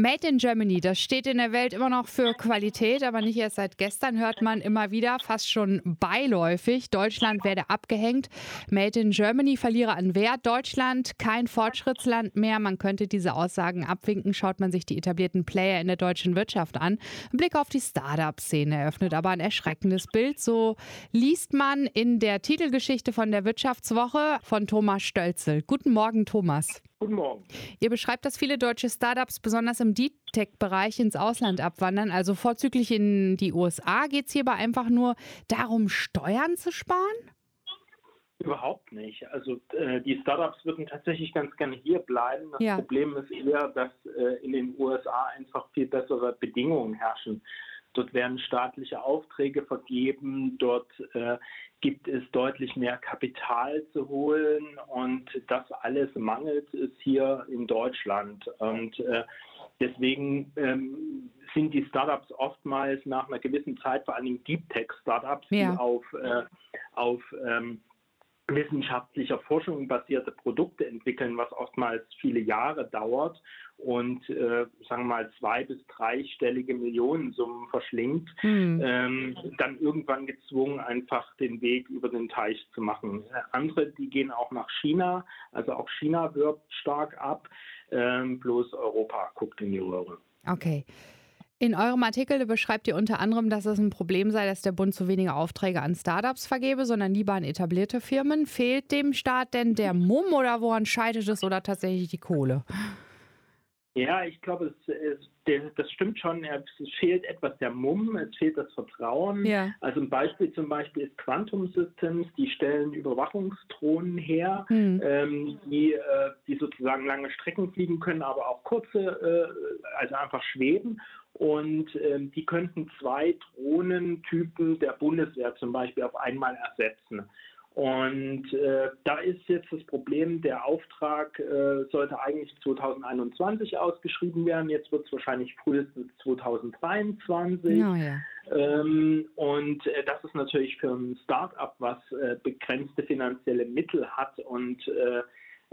Made in Germany, das steht in der Welt immer noch für Qualität, aber nicht erst seit gestern hört man immer wieder, fast schon beiläufig, Deutschland werde abgehängt. Made in Germany verliere an Wert. Deutschland kein Fortschrittsland mehr. Man könnte diese Aussagen abwinken, schaut man sich die etablierten Player in der deutschen Wirtschaft an. Ein Blick auf die Startup-Szene eröffnet aber ein erschreckendes Bild. So liest man in der Titelgeschichte von der Wirtschaftswoche von Thomas Stölzel. Guten Morgen, Thomas. Guten Morgen. Ihr beschreibt, dass viele deutsche Startups besonders im Deep Tech-Bereich ins Ausland abwandern, also vorzüglich in die USA. Geht es hierbei einfach nur darum, Steuern zu sparen? Überhaupt nicht. Also äh, die Startups würden tatsächlich ganz gerne hier bleiben. Das ja. Problem ist eher, dass äh, in den USA einfach viel bessere Bedingungen herrschen. Dort werden staatliche Aufträge vergeben, dort äh, gibt es deutlich mehr Kapital zu holen und das alles mangelt es hier in Deutschland. Und äh, deswegen ähm, sind die Startups oftmals nach einer gewissen Zeit, vor allem Deep Tech Startups, ja. die auf, äh, auf ähm, wissenschaftlicher Forschung basierte Produkte entwickeln, was oftmals viele Jahre dauert und äh, sagen wir mal zwei bis dreistellige Millionensummen verschlingt, hm. ähm, dann irgendwann gezwungen, einfach den Weg über den Teich zu machen. Andere, die gehen auch nach China, also auch China wirbt stark ab, ähm, bloß Europa guckt in die Röhre. Okay. In eurem Artikel beschreibt ihr unter anderem, dass es ein Problem sei, dass der Bund zu wenige Aufträge an Startups vergebe, sondern lieber an etablierte Firmen. Fehlt dem Staat denn der Mumm oder woran scheitert es oder tatsächlich die Kohle? Ja, ich glaube, es, es, das stimmt schon. Es fehlt etwas der Mumm, es fehlt das Vertrauen. Ja. Also ein Beispiel zum Beispiel ist Quantum Systems, die stellen Überwachungsdrohnen her, mhm. ähm, die, äh, die sozusagen lange Strecken fliegen können, aber auch kurze, äh, also einfach schweben. Und ähm, die könnten zwei Drohnentypen der Bundeswehr zum Beispiel auf einmal ersetzen. Und äh, da ist jetzt das Problem, der Auftrag äh, sollte eigentlich 2021 ausgeschrieben werden. Jetzt wird es wahrscheinlich frühestens 2023. Oh ja. ähm, und äh, das ist natürlich für ein Start-up, was äh, begrenzte finanzielle Mittel hat und äh,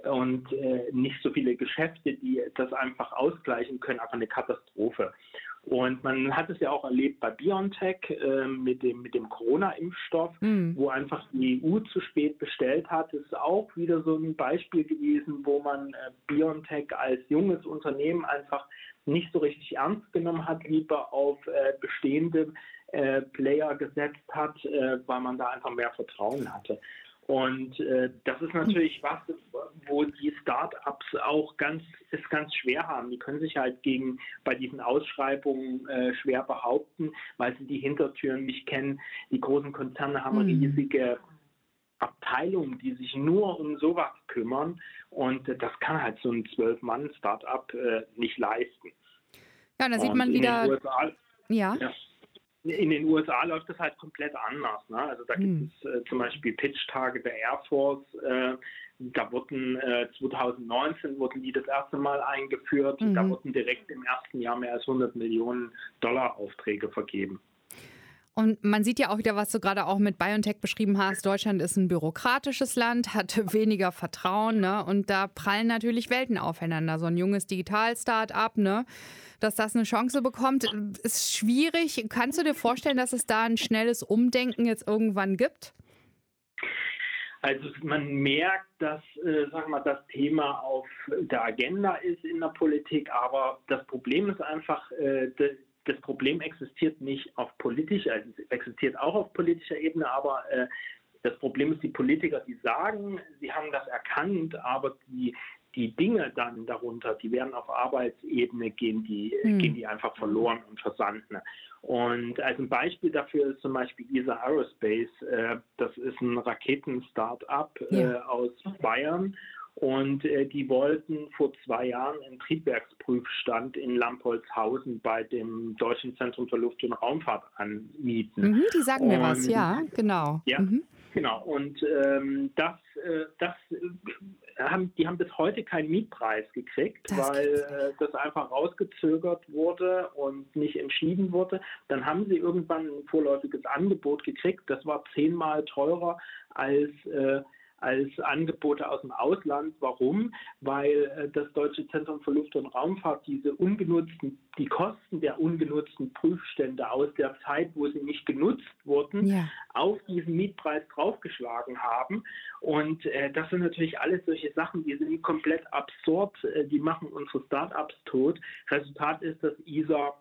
und äh, nicht so viele Geschäfte, die das einfach ausgleichen können, einfach eine Katastrophe. Und man hat es ja auch erlebt bei BioNTech äh, mit dem, mit dem Corona-Impfstoff, mhm. wo einfach die EU zu spät bestellt hat. Das ist auch wieder so ein Beispiel gewesen, wo man äh, BioNTech als junges Unternehmen einfach nicht so richtig ernst genommen hat, lieber auf äh, bestehende äh, Player gesetzt hat, äh, weil man da einfach mehr Vertrauen hatte. Und äh, das ist natürlich was, wo die Start-ups auch ganz, es ganz schwer haben. Die können sich halt gegen bei diesen Ausschreibungen äh, schwer behaupten, weil sie die Hintertüren nicht kennen. Die großen Konzerne haben mhm. riesige Abteilungen, die sich nur um sowas kümmern. Und äh, das kann halt so ein Zwölf-Mann-Startup äh, nicht leisten. Ja, da sieht man wieder. USA, ja. ja in den USA läuft das halt komplett anders. Ne? Also da gibt hm. es äh, zum Beispiel Pitch-Tage der Air Force. Äh, da wurden äh, 2019 wurden die das erste Mal eingeführt. Mhm. Da wurden direkt im ersten Jahr mehr als 100 Millionen Dollar Aufträge vergeben. Und man sieht ja auch wieder, was du gerade auch mit BioNTech beschrieben hast. Deutschland ist ein bürokratisches Land, hat weniger Vertrauen, ne? Und da prallen natürlich Welten aufeinander. So ein junges Digital-Start-up, ne? Dass das eine Chance bekommt, ist schwierig. Kannst du dir vorstellen, dass es da ein schnelles Umdenken jetzt irgendwann gibt? Also man merkt, dass äh, sagen wir, das Thema auf der Agenda ist in der Politik, aber das Problem ist einfach, äh, das Problem existiert nicht auf politischer, also es existiert auch auf politischer Ebene, aber äh, das Problem ist die Politiker, die sagen, sie haben das erkannt, aber die, die Dinge dann darunter, die werden auf Arbeitsebene gehen, die mhm. gehen die einfach verloren und versanden. Und als ein Beispiel dafür ist zum Beispiel ESA Aerospace, äh, das ist ein Raketen-Startup äh, ja. aus Bayern und äh, die wollten vor zwei Jahren einen Triebwerksprüfstand in Lampolzhausen bei dem Deutschen Zentrum für Luft- und Raumfahrt anmieten. Mhm, die sagen mir was, ja, genau. Ja, mhm. genau. Und ähm, das, äh, das äh, haben, die haben bis heute keinen Mietpreis gekriegt, das weil äh, das einfach rausgezögert wurde und nicht entschieden wurde. Dann haben sie irgendwann ein vorläufiges Angebot gekriegt. Das war zehnmal teurer als äh, als Angebote aus dem Ausland. Warum? Weil äh, das Deutsche Zentrum für Luft- und Raumfahrt diese ungenutzten, die Kosten der ungenutzten Prüfstände aus der Zeit, wo sie nicht genutzt wurden, ja. auf diesen Mietpreis draufgeschlagen haben. Und äh, das sind natürlich alles solche Sachen, die sind komplett absurd, äh, die machen unsere Startups tot. Resultat ist, dass ISA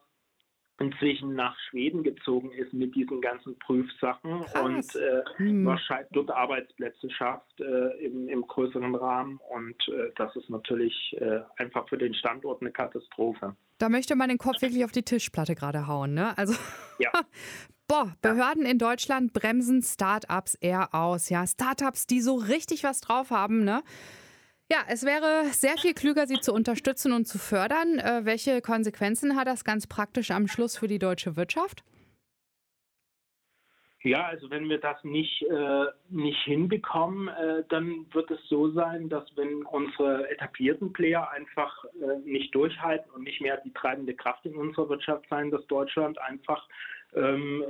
inzwischen nach Schweden gezogen ist mit diesen ganzen Prüfsachen Krass. und äh, hm. wahrscheinlich dort Arbeitsplätze schafft äh, im, im, größeren Rahmen. Und äh, das ist natürlich äh, einfach für den Standort eine Katastrophe. Da möchte man den Kopf wirklich auf die Tischplatte gerade hauen, ne? Also ja. Boah, Behörden in Deutschland bremsen Startups eher aus. Ja, Startups, die so richtig was drauf haben, ne? Ja, es wäre sehr viel klüger, sie zu unterstützen und zu fördern. Äh, welche Konsequenzen hat das ganz praktisch am Schluss für die deutsche Wirtschaft? Ja, also wenn wir das nicht, äh, nicht hinbekommen, äh, dann wird es so sein, dass wenn unsere etablierten Player einfach äh, nicht durchhalten und nicht mehr die treibende Kraft in unserer Wirtschaft sein, dass Deutschland einfach ähm,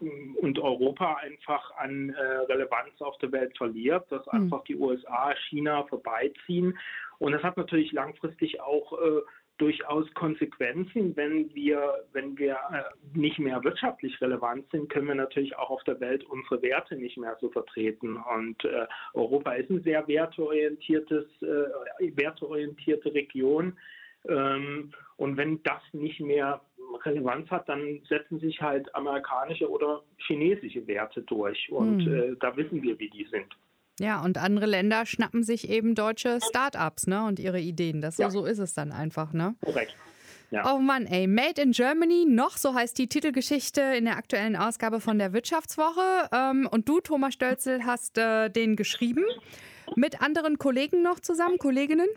und Europa einfach an äh, Relevanz auf der Welt verliert, dass hm. einfach die USA, China vorbeiziehen. Und das hat natürlich langfristig auch äh, durchaus Konsequenzen. Wenn wir, wenn wir äh, nicht mehr wirtschaftlich relevant sind, können wir natürlich auch auf der Welt unsere Werte nicht mehr so vertreten. Und äh, Europa ist eine sehr werteorientiertes, äh, werteorientierte Region. Ähm, und wenn das nicht mehr Relevanz hat, dann setzen sich halt amerikanische oder chinesische Werte durch. Und hm. äh, da wissen wir, wie die sind. Ja, und andere Länder schnappen sich eben deutsche Start-ups ne, und ihre Ideen. Das, ja. So ist es dann einfach. Ne? Korrekt. Ja. Oh Mann, ey, Made in Germany, noch so heißt die Titelgeschichte in der aktuellen Ausgabe von der Wirtschaftswoche. Ähm, und du, Thomas Stölzel, hast äh, den geschrieben. Mit anderen Kollegen noch zusammen, Kolleginnen?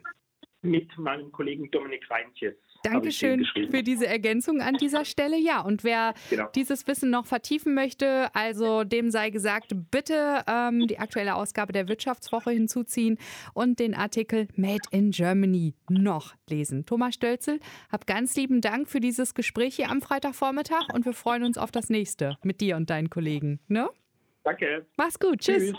Mit meinem Kollegen Dominik Reintjes. Dankeschön für diese Ergänzung an dieser Stelle. Ja, und wer genau. dieses Wissen noch vertiefen möchte, also dem sei gesagt, bitte ähm, die aktuelle Ausgabe der Wirtschaftswoche hinzuziehen und den Artikel Made in Germany noch lesen. Thomas Stölzel, hab ganz lieben Dank für dieses Gespräch hier am Freitagvormittag und wir freuen uns auf das nächste mit dir und deinen Kollegen. Ne? Danke. Mach's gut. Tschüss. Tschüss.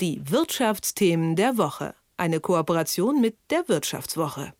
Die Wirtschaftsthemen der Woche. Eine Kooperation mit der Wirtschaftswoche.